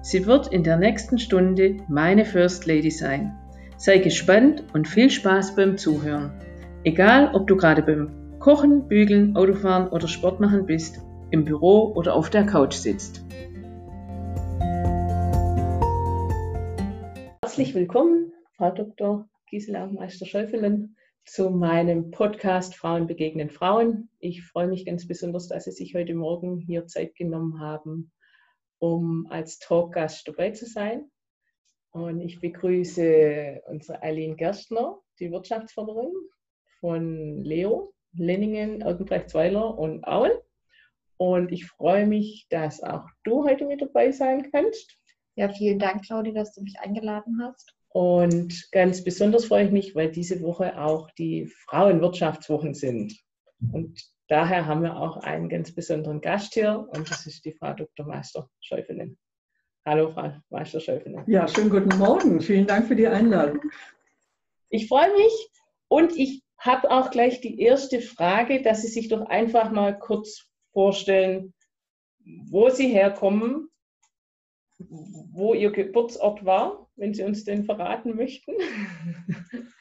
Sie wird in der nächsten Stunde meine First Lady sein. Sei gespannt und viel Spaß beim Zuhören. Egal, ob du gerade beim Kochen, Bügeln, Autofahren oder Sport machen bist, im Büro oder auf der Couch sitzt. Herzlich willkommen, Frau Dr. Gisela Meister-Schäufelen, zu meinem Podcast Frauen begegnen Frauen. Ich freue mich ganz besonders, dass Sie sich heute Morgen hier Zeit genommen haben, um als Talkgast dabei zu sein. Und ich begrüße unsere Eileen Gerstner, die Wirtschaftsförderin von Leo, Lenningen, Erkenbrechtsweiler und Aul. Und ich freue mich, dass auch du heute mit dabei sein kannst. Ja, vielen Dank, Claudia, dass du mich eingeladen hast. Und ganz besonders freue ich mich, weil diese Woche auch die Frauenwirtschaftswochen sind. Und daher haben wir auch einen ganz besonderen Gast hier und das ist die Frau Dr. Meister Schäufelen. Hallo, Frau Meister Schäufelen. Ja, schönen guten Morgen. Vielen Dank für die Einladung. Ich freue mich und ich habe auch gleich die erste Frage, dass Sie sich doch einfach mal kurz vorstellen, wo Sie herkommen, wo Ihr Geburtsort war, wenn Sie uns den verraten möchten,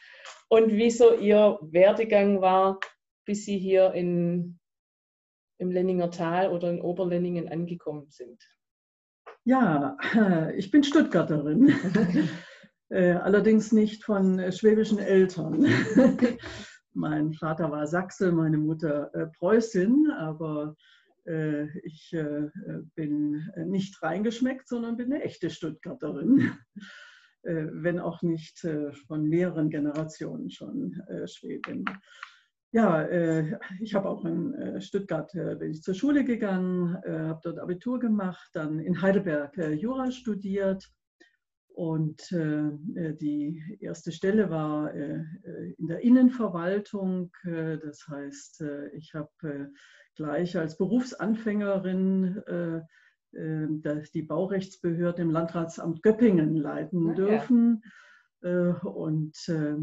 und wieso Ihr Werdegang war, bis Sie hier in, im Lenninger Tal oder in Oberlenningen angekommen sind? Ja, ich bin Stuttgarterin, äh, allerdings nicht von äh, schwäbischen Eltern. mein Vater war Sachse, meine Mutter äh, Preußin, aber ich bin nicht reingeschmeckt, sondern bin eine echte Stuttgarterin, wenn auch nicht von mehreren Generationen schon Schwäbin. Ja, äh, ich habe auch in äh, Stuttgart äh, bin ich zur Schule gegangen, äh, habe dort Abitur gemacht, dann in Heidelberg äh, Jura studiert und äh, die erste Stelle war in der Innenverwaltung. das heißt, ich habe gleich als Berufsanfängerin die Baurechtsbehörde im Landratsamt Göppingen leiten dürfen. Ja. Und äh,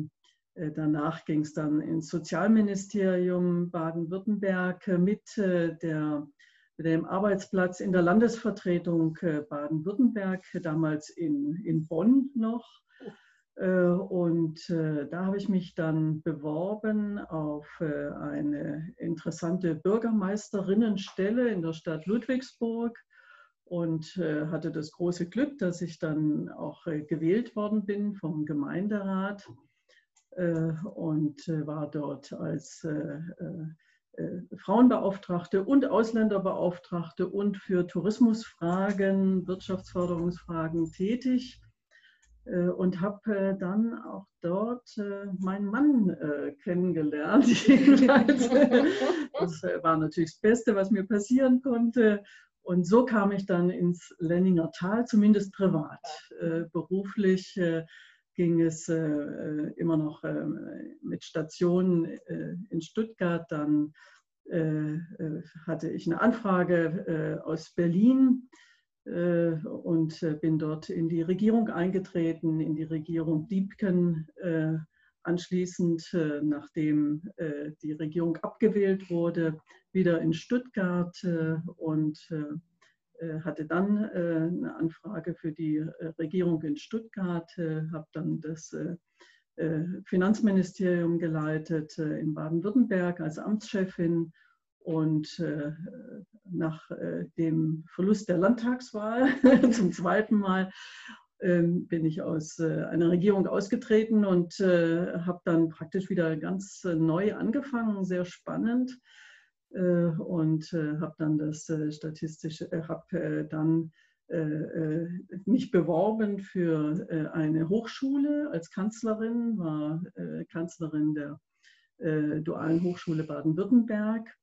danach ging es dann ins Sozialministerium Baden-Württemberg mit, äh, der, mit dem Arbeitsplatz in der Landesvertretung äh, Baden-Württemberg, damals in, in Bonn noch. Und da habe ich mich dann beworben auf eine interessante Bürgermeisterinnenstelle in der Stadt Ludwigsburg und hatte das große Glück, dass ich dann auch gewählt worden bin vom Gemeinderat. Äh, und äh, war dort als äh, Frauenbeauftragte und Ausländerbeauftragte und für Tourismusfragen, Wirtschaftsförderungsfragen tätig und habe dann auch dort meinen Mann kennengelernt. das war natürlich das Beste, was mir passieren konnte. Und so kam ich dann ins Lenninger Tal, zumindest privat. beruflich ging es äh, äh, immer noch äh, mit Stationen äh, in Stuttgart. Dann äh, äh, hatte ich eine Anfrage aus Berlin und bin dort in die Regierung eingetreten, in die Regierung Diebken. anschließend, nachdem die Regierung abgewählt wurde, wieder in Stuttgart und hatte dann äh, eine Anfrage für die äh, Regierung in Stuttgart, habe dann das Finanzministerium geleitet in Baden-Württemberg als Amtschefin und nach dem Verlust der Landtagswahl zum zweiten Mal ähm, bin ich aus einer Regierung ausgetreten und habe dann praktisch wieder ganz neu angefangen, sehr spannend. äh, und äh, habe dann das äh, statistische, habe dann mich beworben für eine Hochschule als Kanzlerin, war Kanzlerin der Dualen Hochschule Baden-Württemberg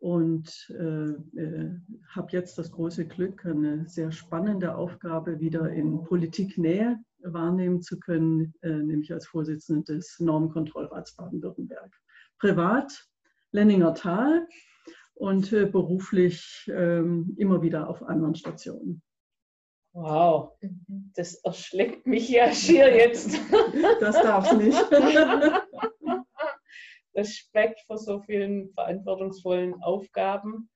und äh, habe jetzt das große Glück, eine sehr spannende Aufgabe wieder in Politiknähe wahrnehmen zu können, nämlich als Vorsitzende des Normenkontrollrats Baden-Württemberg. Privat Lenninger Tal und beruflich ähm, immer wieder auf anderen Stationen. Wow, mhm. das erschlägt mich ja schier jetzt. Das darf nicht. Respekt vor so vielen verantwortungsvollen Aufgaben.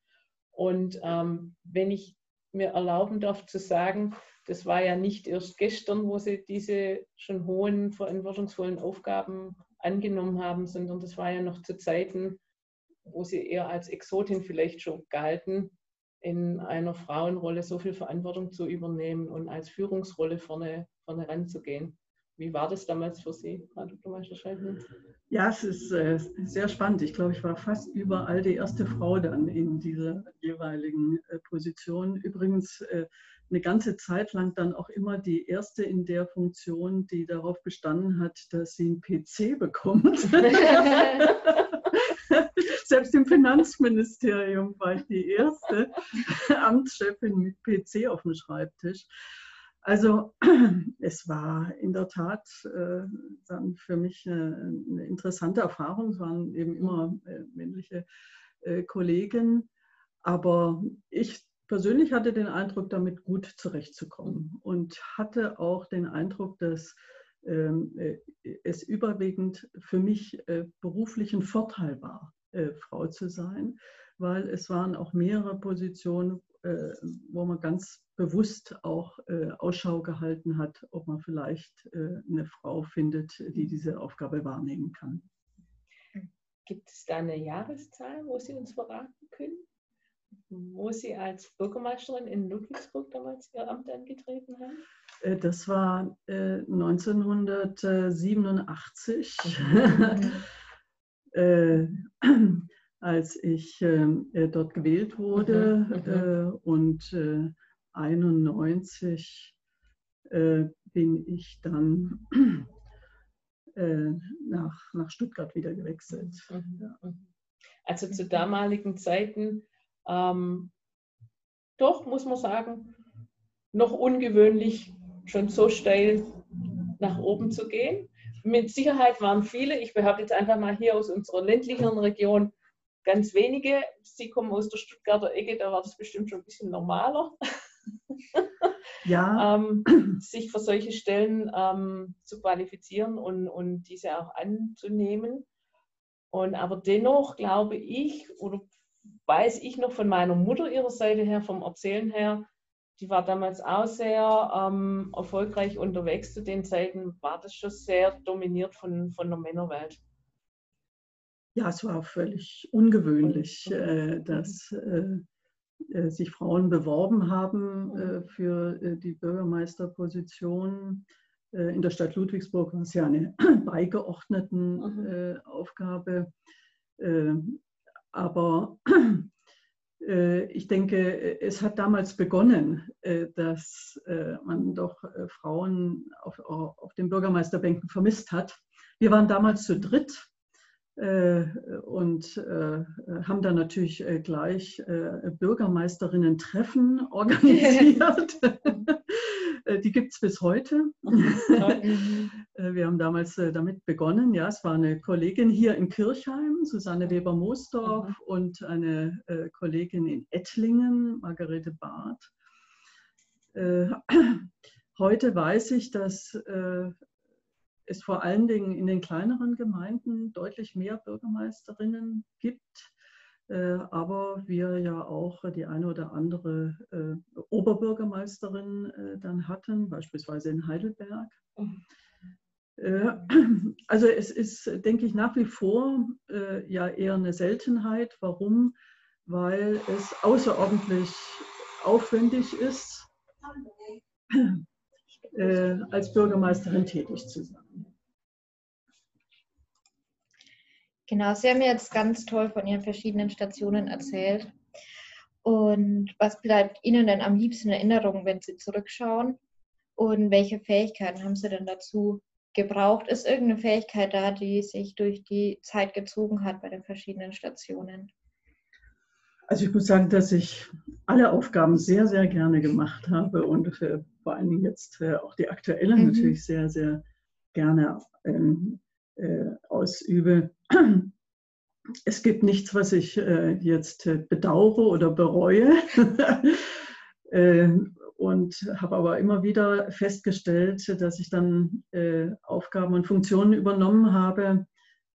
Und ähm, wenn ich mir erlauben darf zu sagen, das war ja nicht erst gestern, wo Sie diese schon hohen verantwortungsvollen Aufgaben angenommen haben, sondern das war ja noch zu Zeiten, wo Sie eher als Exotin vielleicht schon galten in einer Frauenrolle so viel Verantwortung zu übernehmen und als Führungsrolle vorne, vorne ranzugehen. Wie war das damals für Sie, Frau Dr. Meister-Scheidner? Ja, es ist äh, sehr spannend. Ich glaube, ich war fast überall die erste Frau dann in dieser jeweiligen äh, Position. Übrigens äh, eine ganze Zeit lang dann auch immer die erste in der Funktion, die darauf bestanden hat, dass sie einen PC bekommt. Selbst im Finanzministerium war ich die erste Amtschefin mit PC auf dem Schreibtisch. Also es war in der Tat äh, dann für mich eine, eine, interessante Erfahrung. Es waren eben immer äh, männliche äh, Kollegen. Aber ich persönlich hatte den Eindruck, damit gut zurechtzukommen und hatte auch den Eindruck, dass ähm, äh, es überwiegend für mich äh, beruflichen Vorteil war, äh, Frau zu sein, weil es waren auch mehrere Positionen, äh, wo man ganz bewusst auch äh, Ausschau gehalten hat, ob man vielleicht eine Frau findet, die diese Aufgabe wahrnehmen kann. Gibt es da eine Jahreszahl, wo Sie uns verraten können? Wo Sie als Bürgermeisterin in Ludwigsburg damals Ihr Amt angetreten haben? Das war 1987. als ich ähm, äh, dort gewählt wurde mhm, mhm. äh, und äh, 91 äh, bin ich dann äh, nach, nach Stuttgart wieder gewechselt. Mhm. Also zu damaligen Zeiten ähm, doch, muss man sagen, noch ungewöhnlich, schon so steil nach oben zu gehen. Mit Sicherheit waren viele, ich behaupte jetzt einfach mal hier aus unserer ländlichen Region, ganz wenige. Sie kommen aus der Stuttgarter Ecke, da war das bestimmt schon ein bisschen normaler. Ja. ähm, sich für solche Stellen ähm, zu qualifizieren und, und diese auch anzunehmen. Und aber dennoch glaube ich oder weiß ich noch von meiner Mutter ihrer Seite her, vom Erzählen her, die war damals auch sehr ähm, erfolgreich unterwegs zu den Zeiten, war das schon sehr dominiert von, von der Männerwelt. Ja, es war völlig ungewöhnlich, äh, dass äh, äh, sich Frauen beworben haben äh, für äh, die Bürgermeisterposition. Äh, in der Stadt Ludwigsburg war es ja eine beigeordneten mhm. Aufgabe. aber ich denke, es hat damals begonnen, dass man doch Frauen auf, auf den Bürgermeisterbänken vermisst hat. Wir waren damals zu dritt äh, und äh, haben dann natürlich äh, gleich Bürgermeisterinnen-Treffen organisiert. Die gibt es bis heute. Wir haben damals damit begonnen. Ja, es war eine Kollegin hier in Kirchheim, Susanne Weber-Moosdorf, mhm. und eine Kollegin in Ettlingen, Margarete Barth. Heute weiß ich, dass es vor allen Dingen in den kleineren Gemeinden deutlich mehr Bürgermeisterinnen gibt, äh, aber wir ja auch die eine oder andere äh, Oberbürgermeisterin äh, dann hatten, beispielsweise in Heidelberg. Also es ist, denke ich, nach wie vor ja eher eine Seltenheit. Warum? Weil es außerordentlich aufwendig ist, als Bürgermeisterin tätig zu sein. Genau, Sie haben jetzt ganz toll von Ihren verschiedenen Stationen erzählt. Und was bleibt Ihnen denn am liebsten in Erinnerung, wenn Sie zurückschauen? Und welche Fähigkeiten haben Sie denn dazu gebraucht? Ist irgendeine Fähigkeit da, die sich durch die Zeit gezogen hat bei den verschiedenen Stationen? Also ich muss sagen, dass ich alle Aufgaben sehr, sehr gerne gemacht habe und vor allen Dingen jetzt auch die aktuelle mhm. natürlich sehr, sehr gerne ähm, äh, ausübe. Es gibt nichts, was ich äh, jetzt äh, bedauere oder bereue. Ähm, und habe aber immer wieder festgestellt, dass ich dann äh, Aufgaben und Funktionen übernommen habe,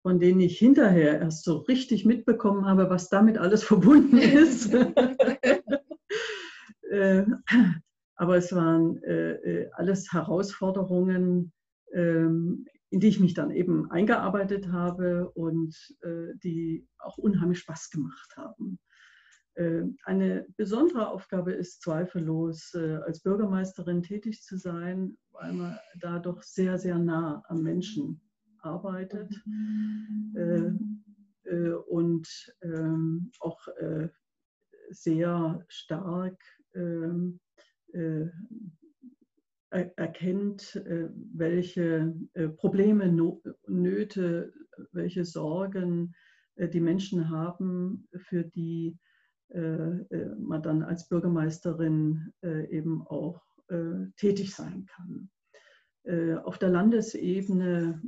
von denen ich hinterher erst so richtig mitbekommen habe, was damit alles verbunden ist. äh, aber es waren äh, äh, alles Herausforderungen, ähm, in die ich mich dann eben eingearbeitet habe und äh, die auch unheimlich Spaß gemacht haben. Äh, eine besondere Aufgabe ist zweifellos, äh, als Bürgermeisterin tätig zu sein, weil man da doch sehr, sehr nah am Menschen arbeitet äh, und ähm, auch sehr stark ähm, erkennt, welche Probleme, Nöte, welche Sorgen die Menschen haben, für die äh, äh, man dann als Bürgermeisterin äh, eben auch tätig sein kann. Auf der Landesebene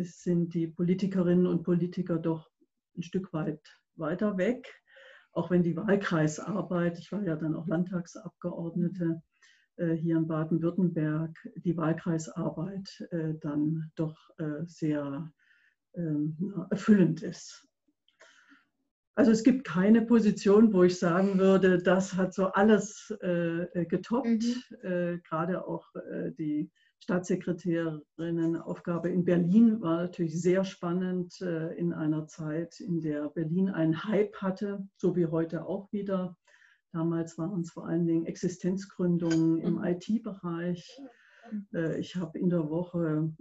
sind die Politikerinnen und Politiker doch ein Stück weit weiter weg, auch wenn die Wahlkreisarbeit, ich war ja dann auch Landtagsabgeordnete hier in Baden-Württemberg, die Wahlkreisarbeit dann doch sehr ähm, erfüllend ist. Also es gibt keine Position, wo ich sagen würde, das hat so alles äh, äh getoppt. Mhm. Äh, gerade auch äh, die Staatssekretärinnenaufgabe in Berlin war natürlich sehr spannend äh, in einer Zeit, in der Berlin einen Hype hatte, so wie heute auch wieder. Damals waren es vor allen Dingen Existenzgründungen im mhm. IT-Bereich. Äh, ich habe in der Woche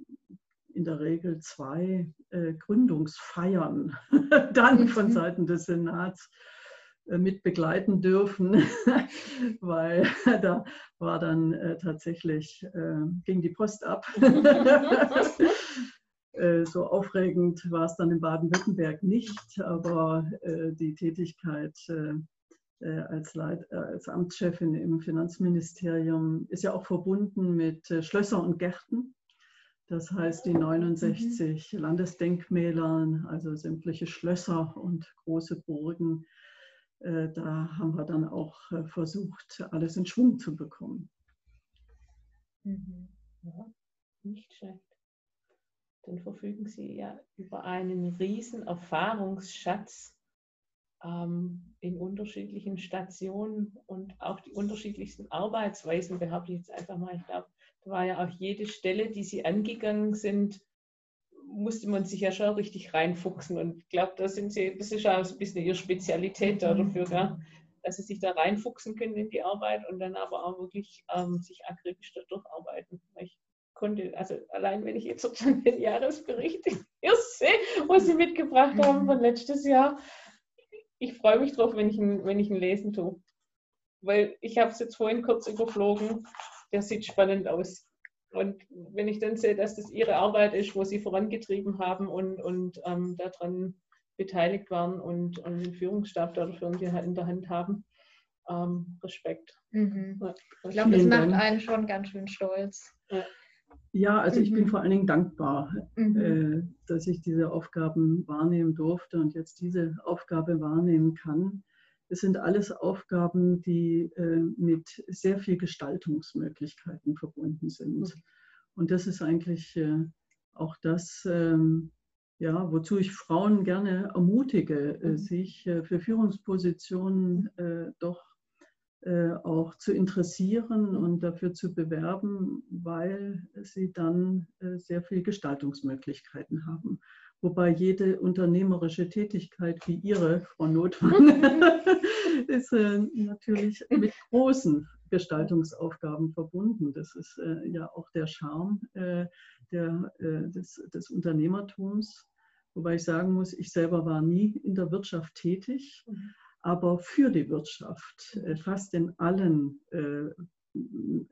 in der Regel zwei äh, Gründungsfeiern dann von mhm. Seiten des Senats äh, mit begleiten dürfen, weil da war dann tatsächlich, äh, ging die Post ab. So aufregend war es dann in Baden-Württemberg nicht, aber die Tätigkeit als, Leit als Amtschefin im Finanzministerium ist ja auch verbunden mit Schlösser und Gärten. Das heißt, die 69 mhm. Landesdenkmälern, also sämtliche Schlösser und große Burgen, äh, da haben wir dann auch äh, versucht, alles in Schwung zu bekommen. Mhm. Ja, nicht schlecht. Dann verfügen Sie ja über einen riesen Erfahrungsschatz ähm, in unterschiedlichen Stationen und auch die unterschiedlichsten Arbeitsweisen behaupte ich jetzt einfach mal. Ich glaube, da war ja auch jede Stelle, die sie angegangen sind, musste man sich ja schon richtig reinfuchsen. Und ich glaube, da sind sie, das ist ja auch ein bisschen ihre Spezialität da dafür, ja, dass sie sich da reinfuchsen können in die Arbeit und dann aber auch wirklich ähm, sich akribisch da durcharbeiten. Ich konnte, also allein wenn ich jetzt sozusagen den Jahresbericht hier sehe, was sie mitgebracht haben von letztes Jahr, ich freue mich drauf, wenn ich ihn, wenn ich ihn lesen tue. Weil ich habe es jetzt vorhin kurz überflogen der sieht spannend aus. Und wenn ich dann sehe, dass das ihre Arbeit ist, wo sie vorangetrieben haben und, und ähm, daran beteiligt waren und, und den Führungsstab dafür in der Hand haben, ähm, Respekt. Mhm. Ja, ich glaube, das macht einen schon ganz schön stolz. Ja. Ja, also ich bin mhm. vor allen Dingen dankbar, mhm. äh, dass ich diese Aufgaben wahrnehmen durfte und jetzt diese Aufgabe wahrnehmen kann. Es sind alles Aufgaben, die äh, mit sehr viel Gestaltungsmöglichkeiten verbunden sind. Mhm. Und das ist eigentlich äh, auch das, ähm, ja, wozu ich Frauen gerne ermutige, äh, mhm. sich für Führungspositionen doch auch zu interessieren und dafür zu bewerben, weil sie dann sehr viel Gestaltungsmöglichkeiten haben wobei jede unternehmerische Tätigkeit wie Ihre, Frau Notwang, ist äh, natürlich mit großen Gestaltungsaufgaben verbunden. Das ist äh, ja auch der Charme äh, der, äh, des, des, Unternehmertums. Wobei ich sagen muss, ich selber war nie in der Wirtschaft tätig, mhm. Aber für die Wirtschaft, äh, fast in allen äh,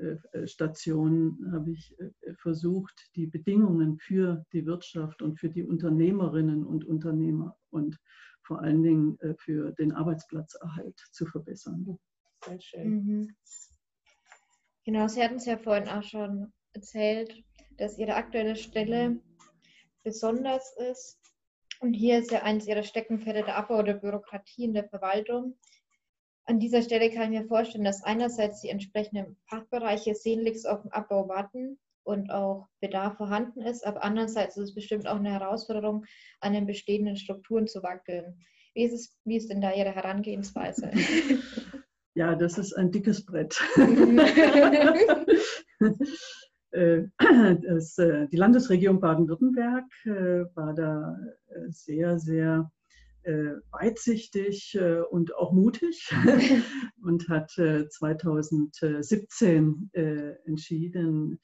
äh, Stationen habe ich versucht, die Bedingungen für die Wirtschaft und für die Unternehmerinnen und Unternehmer und vor allen Dingen für den Arbeitsplatzerhalt zu verbessern. Sehr schön. Mhm. Genau, Sie hatten es ja vorhin auch schon erzählt, dass Ihre aktuelle Stelle besonders ist. Und hier ist ja eines Ihrer Steckenpferde der Abbau der Bürokratie in der Verwaltung. An dieser Stelle kann ich mir vorstellen, dass einerseits die entsprechenden Fachbereiche sehnlichst auf den Abbau warten und auch Bedarf vorhanden ist, aber andererseits ist es bestimmt auch eine Herausforderung, an den bestehenden Strukturen zu wackeln. Wie ist, es, wie ist denn da Ihre Herangehensweise? Ja, das ist ein dickes Brett. Äh, das, äh, die Landesregierung Baden-Württemberg äh, war da sehr, sehr weitsichtig und auch mutig und hat 2017 entschieden,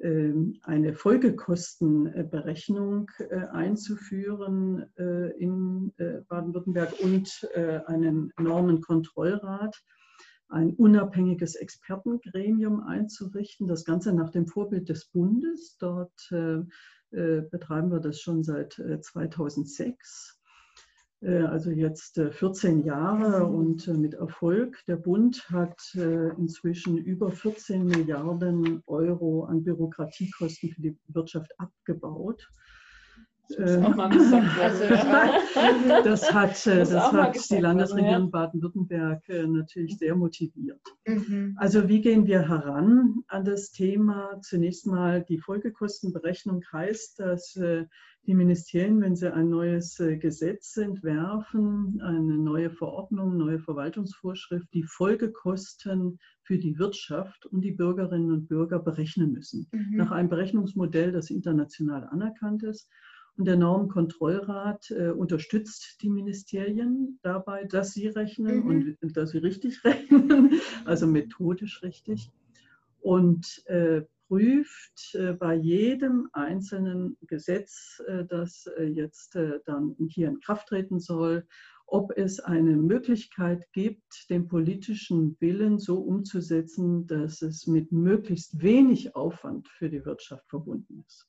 ähm, eine Folgekostenberechnung einzuführen in Baden-Württemberg und einen Normenkontrollrat ein unabhängiges Expertengremium einzurichten. Das Ganze nach dem Vorbild des Bundes. Dort äh, äh betreiben wir das schon seit äh, 2006. Äh, also jetzt 14 Jahre und mit Erfolg. Der Bund hat inzwischen über 14 Milliarden Euro an Bürokratiekosten für die Wirtschaft abgebaut. Äh, also, das hat, äh, das hat die Landesregierung Baden-Württemberg äh, natürlich sehr motiviert. Mhm. Also wie gehen wir heran an das Thema? Zunächst mal die Folgekostenberechnung heißt, dass die Ministerien, wenn sie ein neues Gesetz entwerfen, eine neue Verordnung, neue Verwaltungsvorschrift, die Folgekosten für die Wirtschaft und die Bürgerinnen und Bürger berechnen müssen. Mhm. Nach einem Berechnungsmodell, das international anerkannt ist. Und der Normkontrollrat äh, unterstützt die Ministerien dabei, dass sie rechnen mhm. und dass sie richtig rechnen, also methodisch richtig. Und äh, prüft äh, bei jedem einzelnen Gesetz, äh, das äh, jetzt äh, dann hier in Kraft treten soll, ob es eine Möglichkeit gibt, den politischen Willen so umzusetzen, dass es mit möglichst wenig Aufwand für die Wirtschaft verbunden ist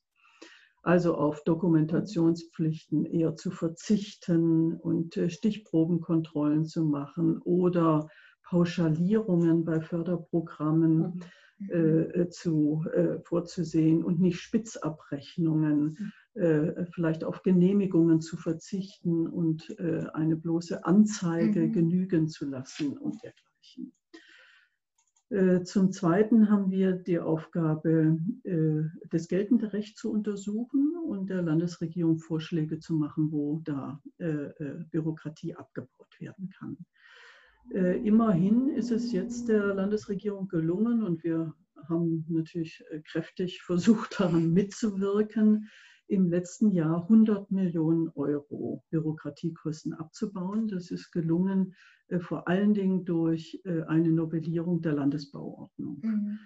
also auf Dokumentationspflichten eher zu verzichten und äh, Stichprobenkontrollen zu machen oder Pauschalierungen bei Förderprogrammen mhm. äh, zu, äh, vorzusehen und nicht Spitzabrechnungen, mhm. äh, vielleicht auf Genehmigungen zu verzichten und äh, eine bloße Anzeige mhm. genügen zu lassen und dergleichen. Äh, zum Zweiten haben wir die Aufgabe, äh, das geltende Recht zu untersuchen und der Landesregierung Vorschläge zu machen, wo da äh, Bürokratie abgebaut werden kann. Immerhin ist es jetzt der Landesregierung gelungen und wir haben natürlich kräftig versucht, daran mitzuwirken, im letzten Jahr 100 Millionen Euro Bürokratiekosten abzubauen. Das ist gelungen äh, vor allen Dingen durch äh, eine Novellierung der Landesbauordnung. Mhm.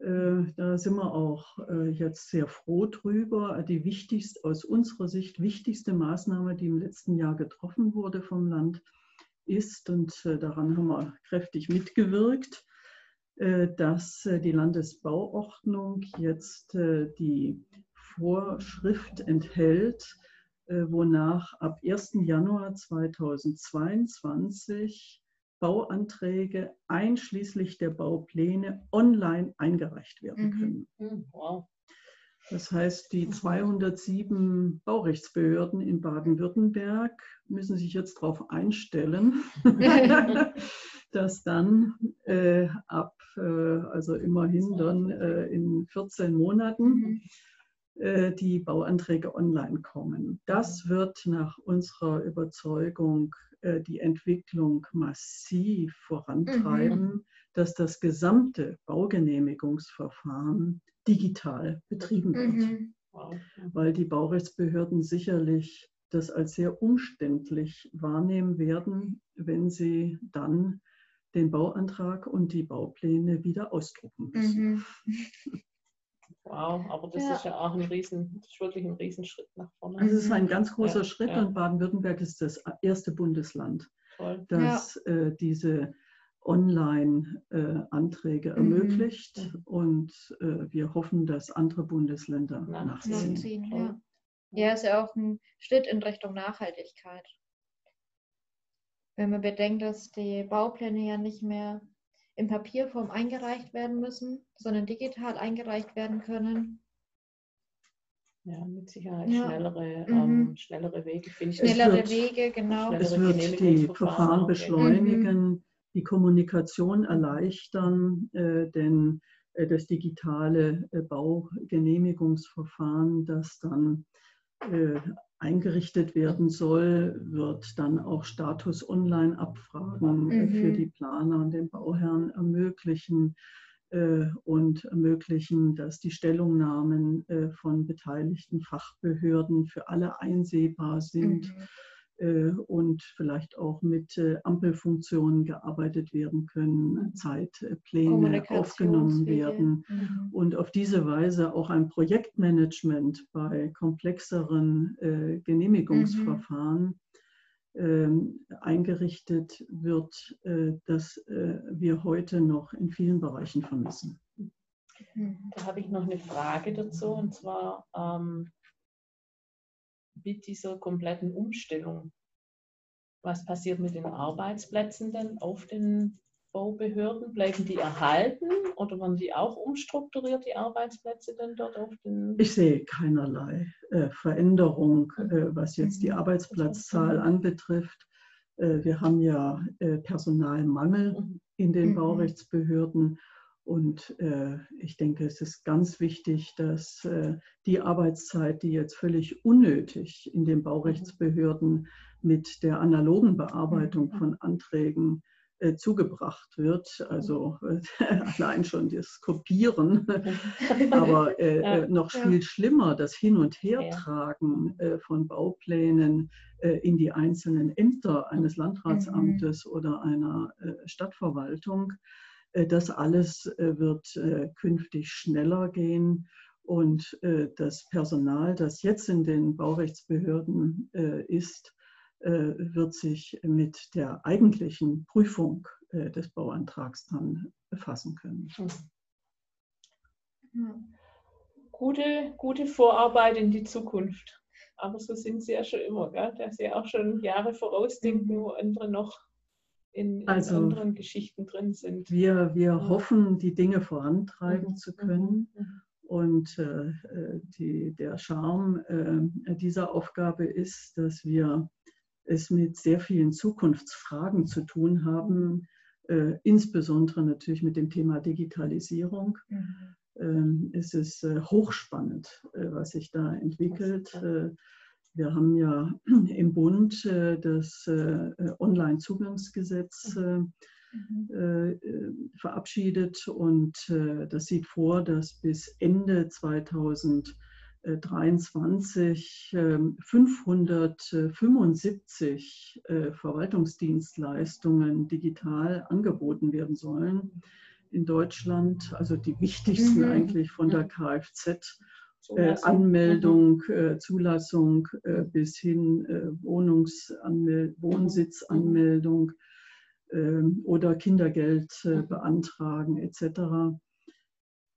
Äh, da sind wir auch jetzt sehr froh drüber. Die wichtigste, aus unserer Sicht wichtigste Maßnahme, die im letzten Jahr getroffen wurde vom Land, ist, und daran haben wir kräftig mitgewirkt, dass die Landesbauordnung jetzt die Vorschrift enthält, äh, wonach ab 1. Januar 2022 Bauanträge einschließlich der Baupläne online eingereicht werden mhm. können. Mhm. Wow. Das heißt, die 207 Baurechtsbehörden in Baden-Württemberg müssen sich jetzt darauf einstellen, dass dann äh, ab, äh, also immerhin dann äh, in 14 Monaten, mhm. Die Bauanträge online kommen. Das wird nach unserer Überzeugung äh, die Entwicklung massiv vorantreiben, mhm. dass das gesamte Baugenehmigungsverfahren digital betrieben wird. Mhm. Weil die Baurechtsbehörden sicherlich das als sehr umständlich wahrnehmen werden, wenn sie dann den Bauantrag und die Baupläne wieder ausdrucken müssen. Mhm. Wow, aber das ja. ist ja auch ein Riesen, das ist wirklich ein Riesenschritt nach vorne. Also es ist ein ganz großer ja, Schritt ja. und Baden-Württemberg ist das erste Bundesland, Toll. das äh, diese Online-Anträge äh, ermöglicht mhm. und äh, wir hoffen, dass andere Bundesländer nachziehen. nachziehen ja. ja, ist ja auch ein Schritt in Richtung Nachhaltigkeit. Wenn man bedenkt, dass die Baupläne ja nicht mehr in Papierform eingereicht werden müssen, sondern digital eingereicht werden können. Ja, mit Sicherheit ja. schnellere, mhm. ähm, schnellere Wege finden. Schnellere wird, Wege, genau. Es wird die Verfahren beschleunigen, mhm. die Kommunikation erleichtern, äh, denn äh, das digitale äh, Baugenehmigungsverfahren, das dann äh, eingerichtet werden soll, wird dann auch Status Online-Abfragen mhm. für die Planer und den Bauherren ermöglichen äh, und ermöglichen, dass die Stellungnahmen äh, von beteiligten Fachbehörden für alle einsehbar sind. Mhm und vielleicht auch mit äh, Ampelfunktionen gearbeitet werden können, mhm. Zeitpläne aufgenommen werden mhm. und auf diese Weise auch ein Projektmanagement bei komplexeren äh, Genehmigungsverfahren mhm. eingerichtet wird, das wir heute noch in vielen Bereichen vermissen. Da habe ich noch eine Frage dazu und zwar ähm, mit dieser kompletten Umstellung, was passiert mit den Arbeitsplätzen denn auf den Baubehörden? Bleiben die erhalten oder werden die auch umstrukturiert, die Arbeitsplätze denn dort auf den? Ich sehe keinerlei äh, Veränderung, äh, was jetzt die mhm. Arbeitsplatzzahl anbetrifft. Äh, wir haben ja äh, Personalmangel mhm. in den mhm. Baurechtsbehörden und äh, ich denke, es ist ganz wichtig, dass äh, die Arbeitszeit, die jetzt völlig unnötig in den Baurechtsbehörden mit der analogen Bearbeitung mhm. von Anträgen äh, zugebracht wird, also äh, allein schon das Kopieren, aber äh, ja, noch viel ja. schlimmer, das Hin- und Hertragen äh, von Bauplänen in die einzelnen Ämter eines Landratsamtes mhm. oder einer Stadtverwaltung äh, das alles äh, wird äh, künftig schneller gehen und das Personal, das jetzt in den Baurechtsbehörden ist, wird sich mit der eigentlichen Prüfung des Bauantrags dann befassen können. Hm. Gute, gute Vorarbeit in die Zukunft. Aber so sind sie ja schon immer, gell? dass sie auch schon Jahre vorausdenken, wo andere noch in, in also, anderen Geschichten drin sind. Wir, wir ja. hoffen, die Dinge vorantreiben mhm. zu können. Mhm. mhm. Und äh, die, der Charme äh, dieser Aufgabe ist, dass wir es mit sehr vielen Zukunftsfragen zu tun haben, äh, insbesondere natürlich mit dem Thema Digitalisierung. Mhm. Ähm, es ist äh, hochspannend, äh, was sich da entwickelt. Äh, wir haben ja im Bund äh, das äh, Online-Zugangsgesetz mhm. äh, verabschiedet und das sieht vor, dass bis Ende 2023 575 Verwaltungsdienstleistungen digital angeboten werden sollen in Deutschland, also die wichtigsten mhm. eigentlich von der Kfz äh, Anmeldung, mhm. äh, Zulassung äh, bis hin äh, Wohnungsanmel Wohnsitzanmeldung ähm, oder Kindergeld äh, mhm. beantragen etc.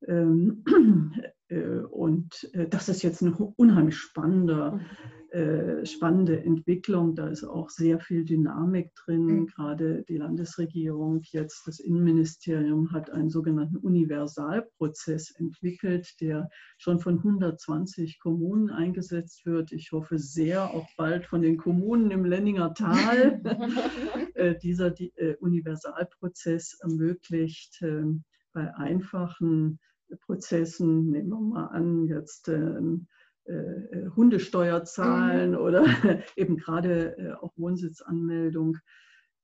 Ähm, äh, und das ist jetzt ein unheimlich spannender mhm. Äh, spannende Entwicklung. Da ist auch sehr viel Dynamik drin. Mhm. Gerade die Landesregierung, jetzt das Innenministerium, hat einen sogenannten Universalprozess entwickelt, der schon von 120 Kommunen eingesetzt wird. Ich hoffe sehr auch bald von den Kommunen im Lenninger Tal. äh, dieser die, äh, Universalprozess ermöglicht ähm, bei einfachen Prozessen, nehmen wir mal an, jetzt ähm, äh, äh, Hundesteuer zahlen mhm. oder eben gerade äh, auch Wohnsitzanmeldung,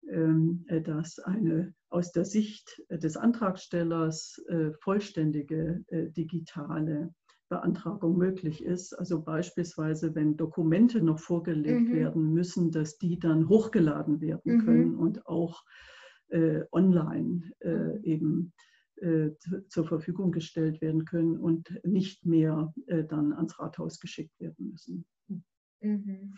ähm, dass eine aus der Sicht des Antragstellers vollständige digitale Beantragung möglich ist. Also beispielsweise, wenn Dokumente noch vorgelegt mhm. werden müssen, dass die dann hochgeladen werden mhm. können und auch äh, online äh, mhm. eben äh, zur Verfügung gestellt werden können und nicht mehr äh, dann ans Rathaus geschickt werden müssen. Mhm.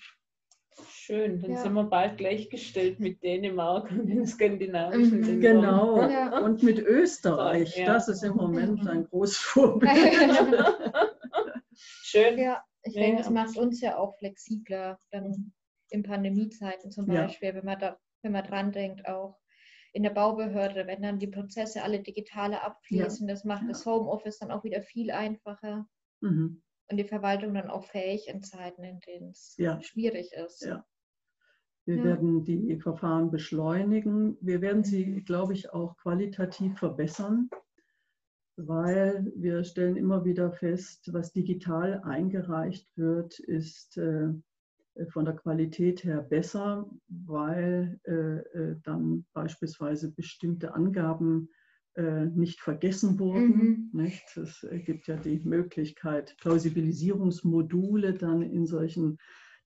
Schön, dann ja. sind wir bald gleichgestellt mit Dänemark und den skandinavischen Ländern. Genau, ja. und mit Österreich. Ja. Das ist im Moment ein großes Vorbild. Schön. Ja, ich denke, es macht uns ja auch flexibler, dann in Pandemiezeiten zum Beispiel, wenn man da wenn man dran denkt, auch in der Baubehörde, wenn dann die Prozesse alle digitale abfließen, ja. das macht ja. das Homeoffice dann auch wieder viel einfacher. Mhm. Und die Verwaltung dann auch fähig in Zeiten, in denen es ja. schwierig ist. Ja. Wir werden die Verfahren beschleunigen. Wir werden sie, mhm. glaube ich, auch qualitativ verbessern, weil wir stellen immer wieder fest, was digital eingereicht wird, ist äh, von der Qualität her besser, weil äh, äh dann beispielsweise bestimmte Angaben äh, nicht vergessen wurden. Mhm. Nicht? Es gibt ja die Möglichkeit, Plausibilisierungsmodule dann in solchen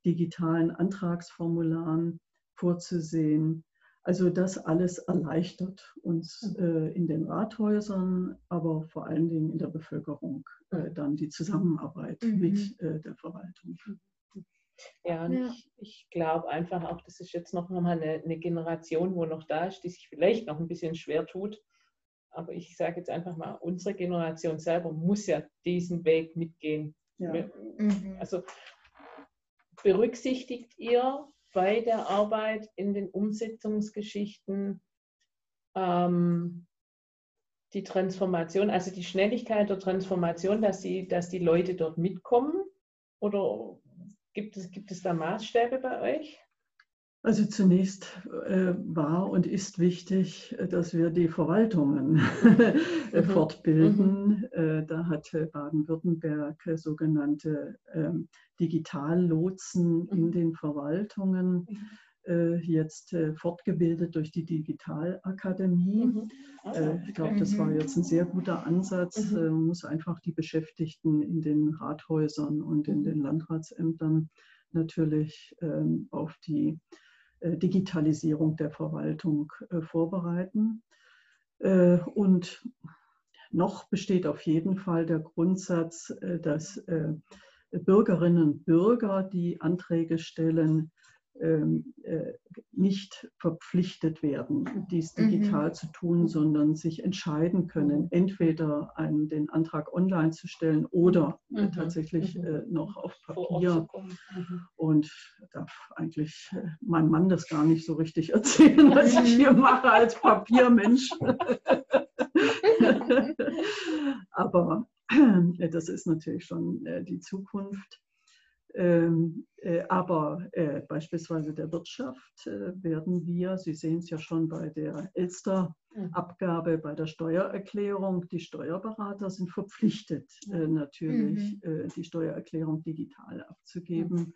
digitalen Antragsformularen vorzusehen. Also das alles erleichtert uns mhm. äh, in den Rathäusern, aber vor allen Dingen in der Bevölkerung äh, dann die Zusammenarbeit mhm. mit äh, der Verwaltung. Ja, und ja. ich, ich glaube einfach auch, das ist jetzt noch mal eine, eine, Generation, wo noch da ist, die sich vielleicht noch ein bisschen schwer tut. Aber ich sage jetzt einfach mal, unsere Generation selber muss ja diesen Weg mitgehen. Ja. Mhm. Also berücksichtigt ihr bei der Arbeit in den Umsetzungsgeschichten ähm, die Transformation, also die Schnelligkeit der Transformation, dass, sie, dass die Leute dort mitkommen? Oder gibt es, gibt es da Maßstäbe bei euch? Also zunächst äh, war und ist wichtig, dass wir die Verwaltungen äh, mhm. fortbilden. Mhm. Äh, da hat Baden-Württemberg sogenannte ähm, Digitallotsen mhm. in den Verwaltungen mhm. äh, jetzt äh, fortgebildet durch die Digitalakademie. Mhm. Also, ich glaube, das war jetzt ein sehr guter Ansatz. Mhm. Man muss einfach die Beschäftigten in den Rathäusern und in den Landratsämtern natürlich ähm, auf die äh, Digitalisierung der Verwaltung äh, vorbereiten. Äh, und noch besteht auf jeden Fall der Grundsatz, dass Bürgerinnen und Bürger, die Anträge stellen, äh, nicht verpflichtet werden, dies mhm. digital mhm. zu tun, sondern sich entscheiden können, entweder einen, den Antrag online zu stellen oder äh, mhm. tatsächlich mhm. äh, noch auf Papier. Mhm. Und darf eigentlich äh, mein Mann das gar nicht so richtig erzählen, was ich hier mache als Papiermensch. Aber das ist natürlich schon die Zukunft. Ähm, äh, aber äh, beispielsweise der Wirtschaft äh, werden wir, Sie sehen es ja schon bei der Elster-Abgabe, bei der Steuererklärung, die Steuerberater sind verpflichtet, natürlich mhm. die Steuererklärung digital abzugeben.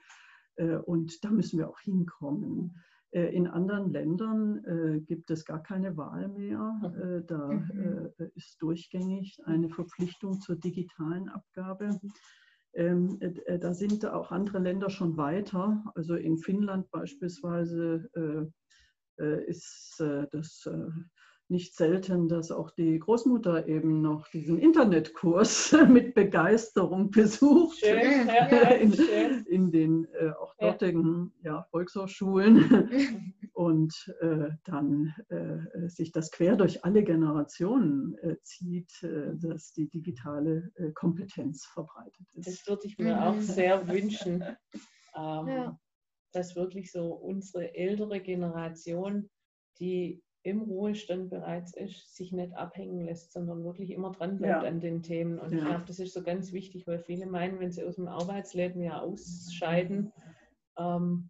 Mhm. Und da müssen wir auch hinkommen. In anderen Ländern gibt es gar keine Wahl mehr. Mhm. Da mhm. ist durchgängig eine Verpflichtung zur digitalen Abgabe. Ähm, äh, da sind auch andere Länder schon weiter. Also in Finnland beispielsweise äh, äh, ist das nicht selten, dass auch die Großmutter eben noch diesen Internetkurs mit Begeisterung besucht. Schön, ja, in, in, den äh, auch dortigen ja, Volkshochschulen und äh, dann äh, sich das quer durch alle Generationen äh, zieht, äh, dass die digitale äh, Kompetenz verbreitet ist. Das würde ich mir auch sehr wünschen, ähm, ja. dass wirklich so unsere ältere Generation, die im Ruhestand bereits ist, sich nicht abhängen lässt, sondern wirklich immer dran bleibt ja. an den Themen. Und ja. ich glaube, das ist so ganz wichtig, weil viele meinen, wenn sie aus dem Arbeitsleben ja ausscheiden, ähm,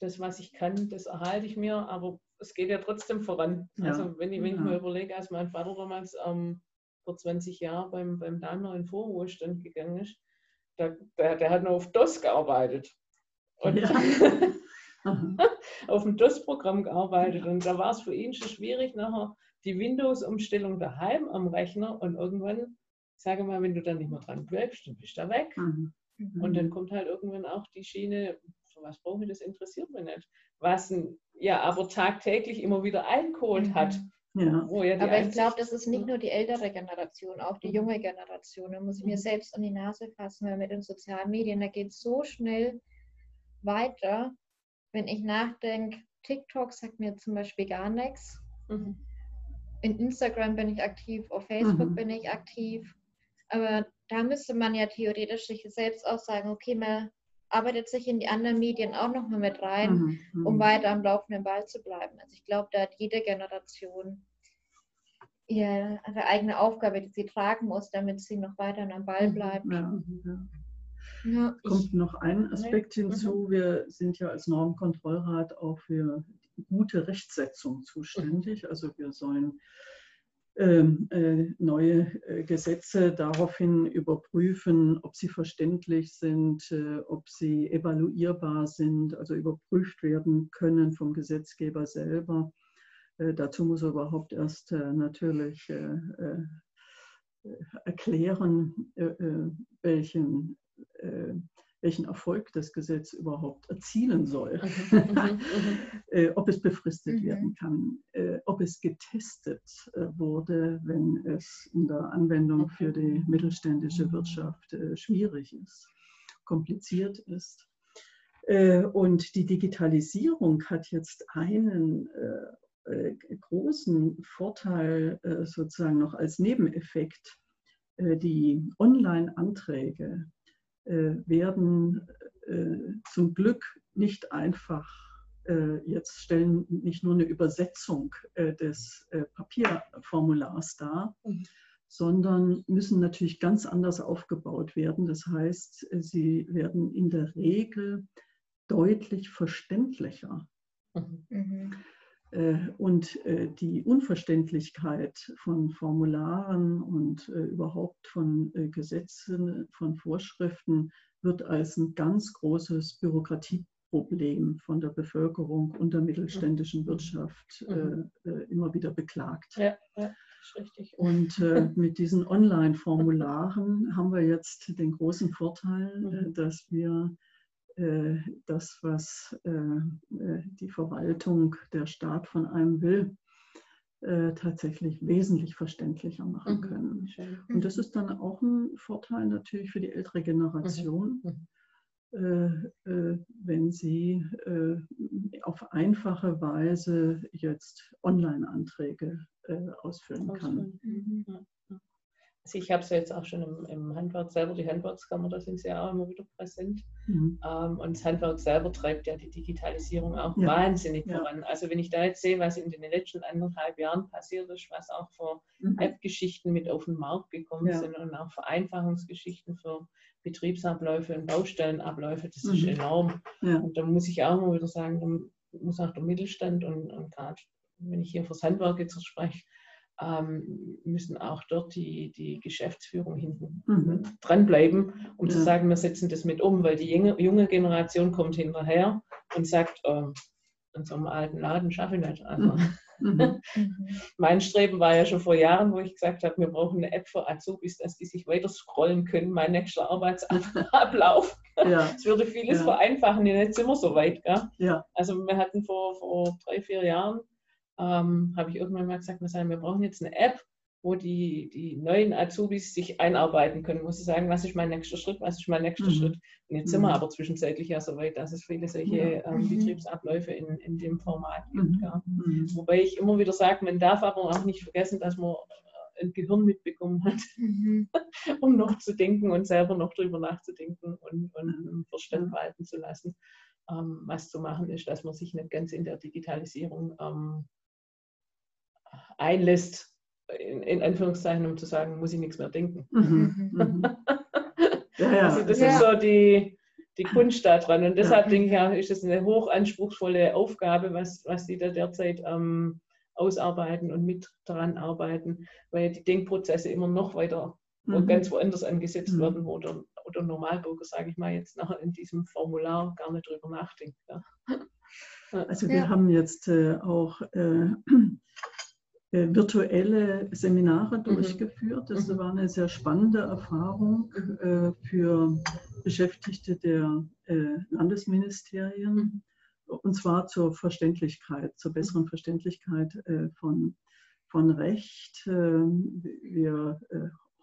das, was ich kann, das erhalte ich mir, aber es geht ja trotzdem voran. Ja. Also wenn ich, wenn ich mir überlege, als mein Vater damals ähm, vor 20 Jahren beim, beim Daimler in Vorruhestand gegangen ist, der, der, der hat nur auf DOS gearbeitet. Und ja. auf dem DOS-Programm gearbeitet und da war es für ihn schon schwierig, nachher die Windows-Umstellung daheim am Rechner und irgendwann, sage mal, wenn du dann nicht mehr dran bleibst, dann bist du da weg. Mhm. Und dann kommt halt irgendwann auch die Schiene, für was brauche ich das, interessiert mich nicht. Was ein, ja, aber tagtäglich immer wieder eingeholt mhm. hat. Ja. ja aber ich glaube, das ist nicht nur die ältere Generation, auch die mhm. junge Generation. Da muss ich mir mhm. selbst an die Nase fassen, weil mit den sozialen Medien, da geht es so schnell weiter wenn ich nachdenke, TikTok sagt mir zum Beispiel gar nichts. Mhm. In Instagram bin ich aktiv, auf Facebook mhm. bin ich aktiv. Aber da müsste man ja theoretisch sich selbst auch sagen, okay, man arbeitet sich in die anderen Medien auch nochmal mit rein, mhm, mhm. um weiter am laufenden Ball zu bleiben. Also ich glaube, da hat jede Generation ihre eigene Aufgabe, die sie tragen muss, damit sie noch weiter am Ball mhm, bleibt. Ja, ja. Ja, Kommt noch ein Aspekt hinzu. Wir sind ja als Normkontrollrat auch für gute Rechtsetzung zuständig. Also wir sollen neue äh, Gesetze daraufhin überprüfen, ob sie verständlich sind, äh, ob sie evaluierbar sind, also überprüft werden können vom Gesetzgeber selber. dazu muss er überhaupt erst natürlich erklären, welchen welchen Erfolg das Gesetz überhaupt erzielen soll, mhm, mhm, mhm. äh, ob es befristet mhm. werden kann, äh, ob es getestet äh, wurde, wenn es in der Anwendung für die mittelständische Wirtschaft äh, schwierig ist, kompliziert ist. Äh, und die Digitalisierung hat jetzt einen äh, großen Vorteil sozusagen noch als Nebeneffekt. Die Online-Anträge werden äh, zum Glück nicht einfach äh, jetzt stellen nicht nur eine Übersetzung des Papierformulars dar, mhm. sondern müssen natürlich ganz anders aufgebaut werden. Das heißt, sie werden in der Regel deutlich verständlicher. Mhm. Äh, und äh, die Unverständlichkeit von Formularen und äh, überhaupt von Gesetzen, von Vorschriften wird als ein ganz großes Bürokratieproblem von der Bevölkerung und der mittelständischen mhm. Wirtschaft mhm. immer wieder beklagt. Ja, ja. Richtig. Und mit diesen Online-Formularen haben wir jetzt den großen Vorteil, mhm. dass wir das, was äh, äh, die Verwaltung, der Staat von einem will, tatsächlich wesentlich verständlicher machen mhm. können. Mhm. Und das ist dann auch ein Vorteil natürlich für die ältere Generation, mhm. mhm. wenn sie auf einfache Weise jetzt Online-Anträge ausfüllen kann. Mhm. Also ich habe es ja jetzt auch schon im, im, Handwerk selber, die Handwerkskammer, da sind sie ja auch immer wieder präsent. Mhm. Ähm, und das Handwerk selber treibt ja die Digitalisierung auch ja. wahnsinnig ja. voran. Also wenn ich da jetzt sehe, was in den letzten anderthalb Jahren passiert ist, was auch für mhm. App-Geschichten mit auf den Markt gekommen ja. sind und auch Vereinfachungsgeschichten für Betriebsabläufe und Baustellenabläufe, das mhm. ist enorm. Und da muss ich auch immer wieder sagen, da muss auch der Mittelstand und, und gerade wenn ich hier fürs Handwerk jetzt spreche, ähm, müssen auch dort die, die Geschäftsführung hinten mhm. dranbleiben, um ja. zu sagen, wir setzen das mit um, weil die junge, junge Generation kommt hinterher und sagt, ähm, in so einem alten Laden schaffe ich nicht. Also, mhm. mein Streben war ja schon vor Jahren, wo ich gesagt habe, wir brauchen eine App für Azubis, dass die sich weiter scrollen können, mein nächster Arbeitsablauf. Ja. Das würde vieles ja. vereinfachen, jetzt sind wir so weit. Ja. Also wir hatten vor, vor drei, vier Jahren ähm, habe ich irgendwann mal gesagt, wir brauchen jetzt eine App, wo die, die neuen Azubis sich einarbeiten können, wo sie sagen, was ist mein nächster Schritt, was ist mein nächster mhm. Schritt. Und jetzt mhm. sind wir mhm. aber zwischenzeitlich ja so weit, dass es viele solche ja. ähm, mhm. Betriebsabläufe in, in dem Format gibt. Mhm. Ja. Mhm. Wobei ich immer wieder sage, man darf aber auch nicht vergessen, dass man ein Gehirn mitbekommen hat, um noch zu denken und selber noch drüber nachzudenken und, und Verstand walten zu lassen. Ähm, was zu machen ist, dass man sich nicht ganz in der Digitalisierung ähm, einlässt, in, in, Anführungszeichen, um zu sagen, muss ich nichts mehr denken. Mhm. Mhm. ja, ja. Also das ja. ist so die, die Kunst daran. Und deshalb denke ich, ja, ist es eine hochanspruchsvolle Aufgabe, was, was die da derzeit ähm, ausarbeiten und mit daran arbeiten, weil die Denkprozesse immer noch weiter mhm. ganz woanders angesetzt mhm. werden, wo der, wo der Normalbürger, sage ich mal, jetzt nachher in diesem Formular gar nicht drüber nachdenkt. Ja. Also wir haben jetzt äh, auch äh, virtuelle Seminare mhm. durchgeführt. Das mhm. war eine sehr spannende Erfahrung äh, für Beschäftigte der äh, Landesministerien. Mhm. Und zwar zur Verständlichkeit, zur besseren Verständlichkeit von, von Recht. Wir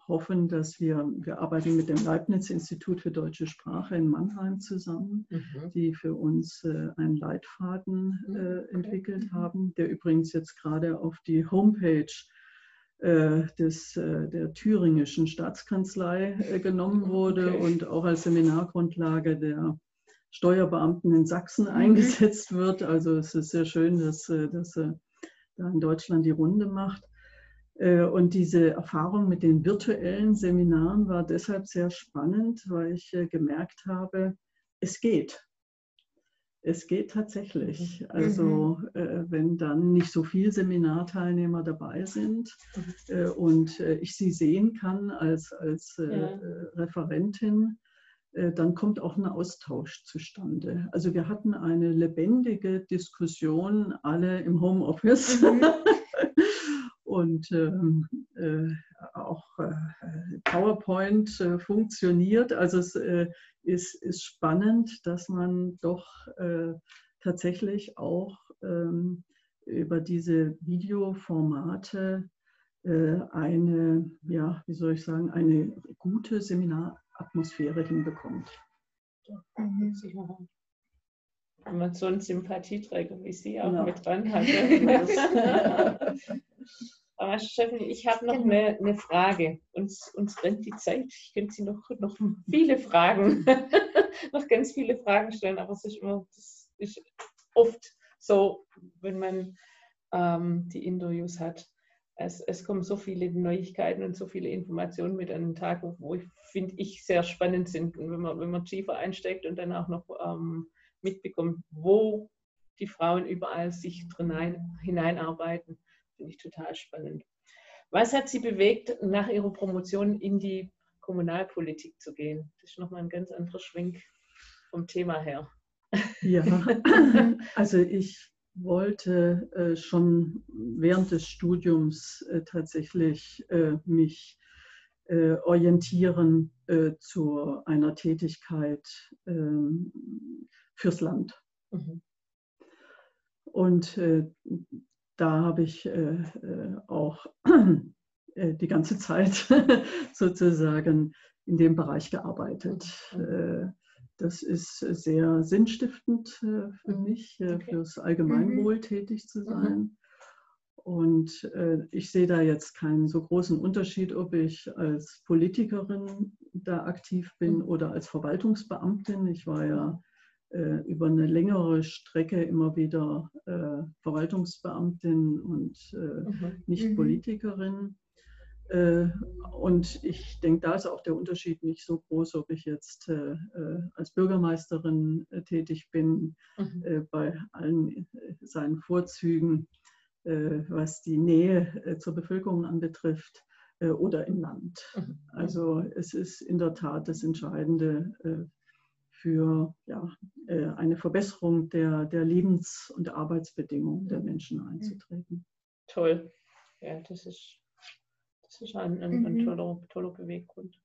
hoffen, dass wir, wir arbeiten mit dem Leibniz-Institut für deutsche Sprache in Mannheim zusammen, mhm. die für uns äh, einen Leitfaden mhm, äh, entwickelt okay. haben, der übrigens jetzt gerade auf die Homepage äh, des, äh, der thüringischen Staatskanzlei äh, genommen wurde okay. und auch als Seminargrundlage der Steuerbeamten in Sachsen mhm. eingesetzt wird. Also es ist sehr schön, dass, dass er da in Deutschland die Runde macht. Und diese Erfahrung mit den virtuellen Seminaren war deshalb sehr spannend, weil ich gemerkt habe, es geht. Es geht tatsächlich. Mhm. Also mhm. äh, wenn dann nicht so viele Seminarteilnehmer dabei sind mhm. äh, und äh, ich sie sehen kann als, als äh, ja. Äh, Referentin, äh, dann kommt auch ein Austausch zustande. Also wir hatten eine lebendige Diskussion, alle im Homeoffice. Mhm. und ähm, auch PowerPoint funktioniert. Also es ist, ist spannend, dass man doch äh, tatsächlich auch ähm, über diese Videoformate äh, eine, ja, wie soll ich sagen, eine gute Seminaratmosphäre hinbekommt. Mhm. Wenn man so einen Sympathieträger wie Sie auch ja. mit dran hat. Aber Steffen, ich habe noch genau. eine, eine, Frage. Uns, uns rennt die Zeit. Ich könnte Sie noch, noch viele Fragen, noch ganz viele Fragen stellen, aber es ist immer, das ist oft so, wenn man ähm, die Interviews hat. Es, es, kommen so viele Neuigkeiten und so viele Informationen mit an den Tag, wo ich finde ich sehr spannend sind. Und wenn man, wenn man tiefer einsteigt und dann auch noch ähm, mitbekommt, wo die Frauen überall sich drin hineinarbeiten finde ich total spannend. Was hat Sie bewegt, nach Ihrer Promotion in die Kommunalpolitik zu gehen? Das ist nochmal ein ganz anderer Schwenk vom Thema her. Ja, also ich wollte äh, schon während des Studiums äh, tatsächlich äh, mich äh, orientieren äh, zu einer Tätigkeit ähm, fürs Land. Mhm. Und äh, da habe ich äh, äh auch äh, die ganze Zeit sozusagen in dem Bereich gearbeitet. Äh, das ist sehr sinnstiftend für mhm. mich, okay. fürs Allgemeinwohl mhm. tätig zu mhm. sein. Und ich sehe da jetzt keinen so großen Unterschied, ob ich als Politikerin da aktiv bin oder als Verwaltungsbeamtin. Ich war ja äh, über eine längere Strecke immer wieder äh, Verwaltungsbeamtin und äh, mhm. nicht. Politikerin. Äh, und ich denke, da ist auch der Unterschied nicht so groß, ob ich jetzt äh, äh, als Bürgermeisterin tätig bin, mhm. bei allen seinen Vorzügen, was die Nähe zur Bevölkerung anbetrifft oder im Land. Mhm. Also es ist in der Tat das Entscheidende für ja, äh, eine Verbesserung der, der Lebens- und Arbeitsbedingungen der Menschen einzutreten. Toll. Ja, das ist, das ist ein, ein, ein mhm. toller, toller Beweggrund.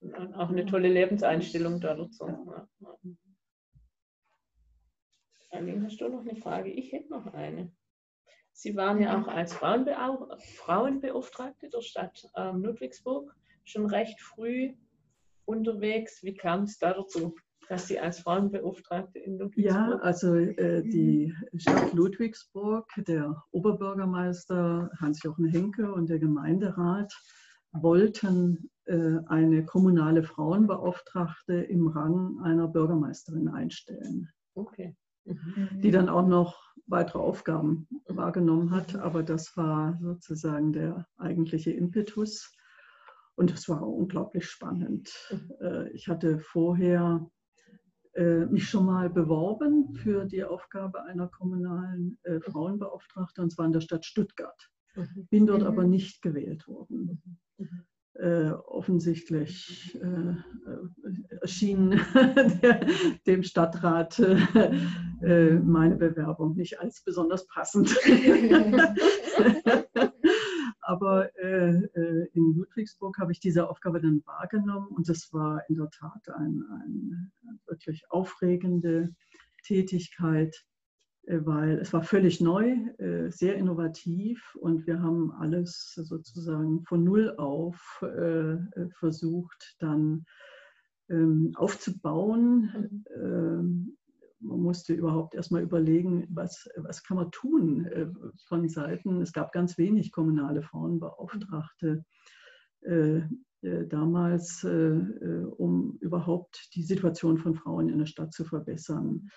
Und auch eine tolle Lebenseinstellung da dazu. Ja. Aline, hast du noch eine Frage? Ich hätte noch eine. Sie waren ja auch als Frauenbeau Frauenbeauftragte der Stadt ähm, Ludwigsburg schon recht früh unterwegs. Wie kam es da dazu? Dass Sie als Frauenbeauftragte in Ludwigsburg? Ja, also äh, die Stadt Ludwigsburg, der Oberbürgermeister Hans-Jochen Henke und der Gemeinderat wollten äh, eine kommunale Frauenbeauftragte im Rang einer Bürgermeisterin einstellen. Okay. Mhm. Die dann auch noch weitere Aufgaben wahrgenommen hat, aber das war sozusagen der eigentliche Impetus. Und es war unglaublich spannend. Mhm. Äh, ich hatte vorher mich schon mal beworben für die Aufgabe einer kommunalen äh, Frauenbeauftragten, und zwar in der Stadt Stuttgart. Mhm. Bin dort mhm. aber nicht gewählt worden. Mhm. mhm. Äh, offensichtlich äh, äh erschien der, dem Stadtrat äh, meine Bewerbung nicht als besonders passend. Aber äh, äh, in Ludwigsburg habe ich diese Aufgabe dann wahrgenommen und das war in der Tat eine ein wirklich aufregende Tätigkeit, äh, weil es war völlig neu, äh, sehr innovativ und wir haben alles sozusagen von Null auf äh, äh, versucht dann ähm, aufzubauen. Mhm. Man musste überhaupt erstmal überlegen, was, was kann man tun äh, von Seiten. Es gab ganz wenig kommunale Frauenbeauftragte. damals, um überhaupt die Situation von Frauen in der Stadt zu verbessern.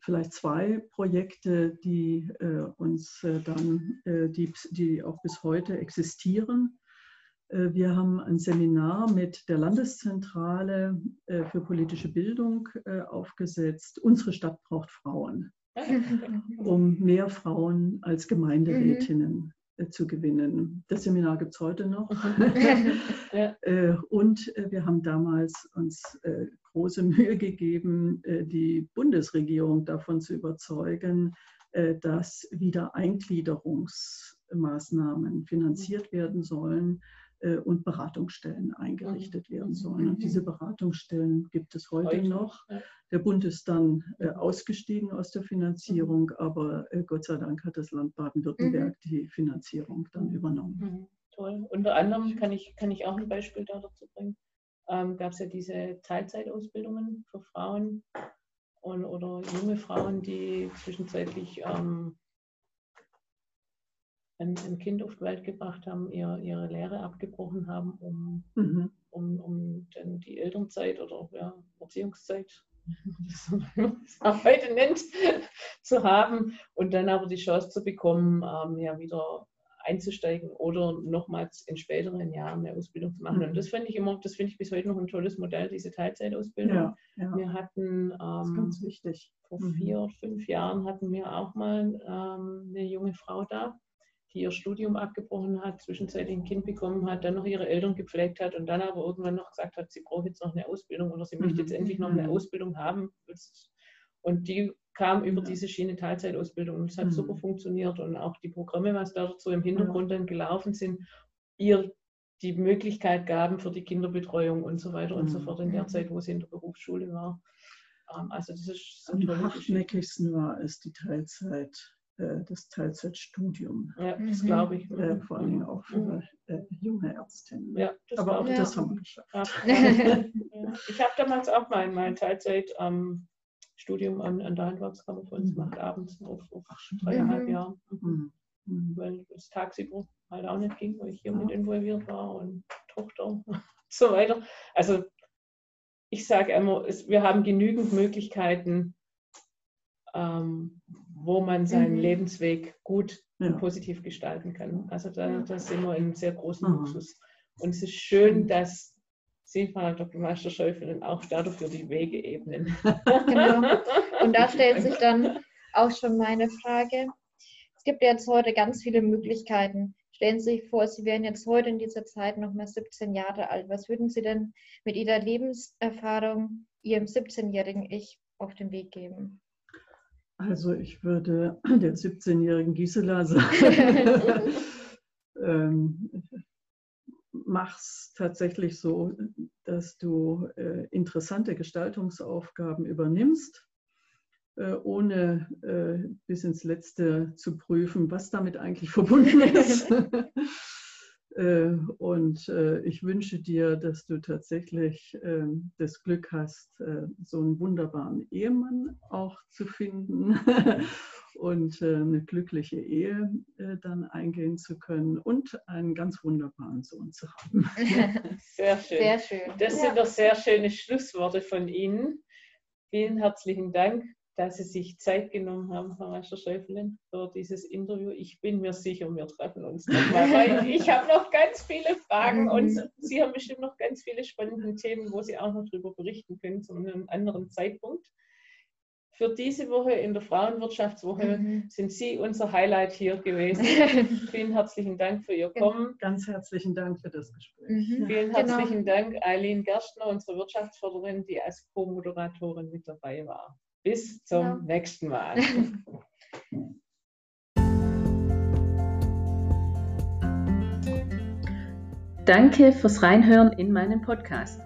Vielleicht zwei Projekte, die uns dann, die, die auch bis heute existieren. Wir haben ein Seminar mit der Landeszentrale für politische Bildung aufgesetzt. Unsere Stadt braucht Frauen, um mehr Frauen als Gemeinderätinnen mhm zu gewinnen. Das Seminar gibt es heute noch. ja. Äh, und äh, wir haben damals uns äh, große Mühe gegeben, die Bundesregierung davon zu überzeugen, dass wieder Eingliederungsmaßnahmen finanziert werden sollen äh, und Beratungsstellen eingerichtet mhm. werden sollen. Und diese Beratungsstellen gibt es heute noch. Der Bund ist dann äh, ausgestiegen aus der Finanzierung, mhm. aber äh, Gott sei Dank hat das Land Baden-Württemberg mhm. die Finanzierung dann übernommen. Toll. Unter anderem kann ich, kann ich auch ein Beispiel dazu bringen. Ähm, Gab es ja diese Teilzeitausbildungen für Frauen und, oder junge Frauen, die zwischenzeitlich ähm, ein, ein, Kind auf die Welt gebracht haben, ihr, ihre Lehre abgebrochen haben, um, mhm. um, um dann die Elternzeit oder ja, Erziehungszeit, wie man das auch heute nennt, zu haben und dann aber die Chance zu bekommen, ähm, ja wieder einzusteigen oder nochmals in späteren Jahren eine Ausbildung zu machen. Mhm. Und das finde ich immer, das finde ich bis heute noch ein tolles Modell, diese Teilzeitausbildung. Ja, ja. Wir hatten ähm, ganz wichtig. vor mhm. vier, fünf Jahren hatten wir auch mal ähm, eine junge Frau da, die ihr Studium abgebrochen hat, zwischenzeitlich ein Kind bekommen hat, dann noch ihre Eltern gepflegt hat und dann aber irgendwann noch gesagt hat, sie braucht jetzt noch eine Ausbildung oder sie mhm. möchte jetzt endlich noch eine mhm. Ausbildung haben. Und die kam über diese Schiene Teilzeitausbildung und es hat mhm. super funktioniert und auch die Programme, was da dazu im Hintergrund dann gelaufen sind, ihr die Möglichkeit gaben für die Kinderbetreuung und so weiter mhm. und so mhm. fort in der Zeit, wo sie in der Berufsschule war. Ähm, also das ist so Am hartnäckigsten war es die Teilzeit das Teilzeitstudium. Ja, das glaube ich. Äh, vor allem auch für mhm. äh, junge Ärztinnen. Ja, Aber auch ja. das haben wir geschafft. Ja. ich habe damals auch mein, mein Teilzeitstudium ähm, an, an der Handwerkskammer für uns mhm. gemacht, abends auf, auf dreieinhalb mhm. Jahren. Mhm. mhm. Weil es tagsüber halt auch nicht ging, weil ich hier mit involviert war und Tochter und so weiter. Also ich sage immer, es, wir haben genügend Möglichkeiten, ähm, wo man seinen mhm. Lebensweg gut ja. und positiv gestalten kann. Also da, da sind wir in sehr großen mhm. Luxus. Und es ist schön, dass Sie, Frau Dr. Meister Schäufelin, auch dafür die Wege ebnen. Genau. Und da stellt sich dann auch schon meine Frage. Es gibt jetzt heute ganz viele Möglichkeiten. Stellen Sie sich vor, Sie wären jetzt heute in dieser Zeit noch mal 17 Jahre alt. Was würden Sie denn mit Ihrer Lebenserfahrung Ihrem 17-jährigen Ich auf den Weg geben? Also ich würde der 17-jährigen Gisela sagen, ähm, mach's tatsächlich so, dass du äh, interessante Gestaltungsaufgaben übernimmst, äh, ohne äh, bis ins Letzte zu prüfen, was damit eigentlich verbunden ist. Äh, und äh, ich wünsche dir, dass du tatsächlich ähm, das Glück hast, äh, so einen wunderbaren Ehemann auch zu finden und eine glückliche Ehe dann eingehen zu können und einen ganz wunderbaren Sohn zu haben. Sehr schön. Sehr schön. Das sind doch sehr schöne Schlussworte von Ihnen. Vielen herzlichen Dank dass Sie sich Zeit genommen haben, Frau Meister Schäufelin, für dieses Interview. Ich bin mir sicher, wir treffen uns nochmal, weil ich habe noch ganz viele Fragen und mhm. Sie haben bestimmt noch ganz viele spannende Themen, wo Sie auch noch darüber berichten können zu einem anderen Zeitpunkt. Für diese Woche in der Frauenwirtschaftswoche mhm. sind Sie unser Highlight hier gewesen. Vielen herzlichen Dank für Ihr genau. Kommen. Ganz herzlichen Dank für das Gespräch. Mhm. Vielen genau. herzlichen genau. Dank, Eileen Gerstner, unsere Wirtschaftsförderin, die als Co-Moderatorin mit dabei war. Bis zum ja. nächsten Mal. Danke fürs Reinhören in meinen Podcast.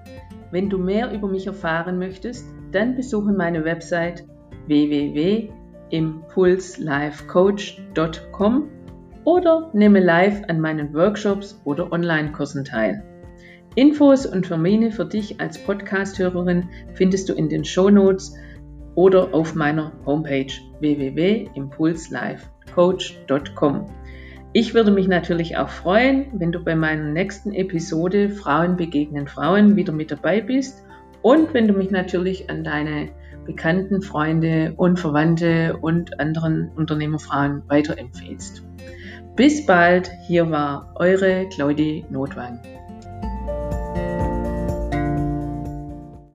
Wenn du mehr über mich erfahren möchtest, dann besuche meine Website www.impulslifecoach.com oder nehme live an meinen Workshops oder Online-Kursen teil. Infos und Termine für dich als Podcast-Hörerin findest du in den Show Notes oder auf meiner Homepage www.impulslifecoach.com. Ich würde mich natürlich auch freuen, wenn du bei meiner nächsten Episode Frauen begegnen Frauen wieder mit dabei bist und wenn du mich natürlich an deine Bekannten, Freunde und Verwandte und anderen Unternehmerfrauen weiterempfehlst. Bis bald, hier war eure Claudie Notwang.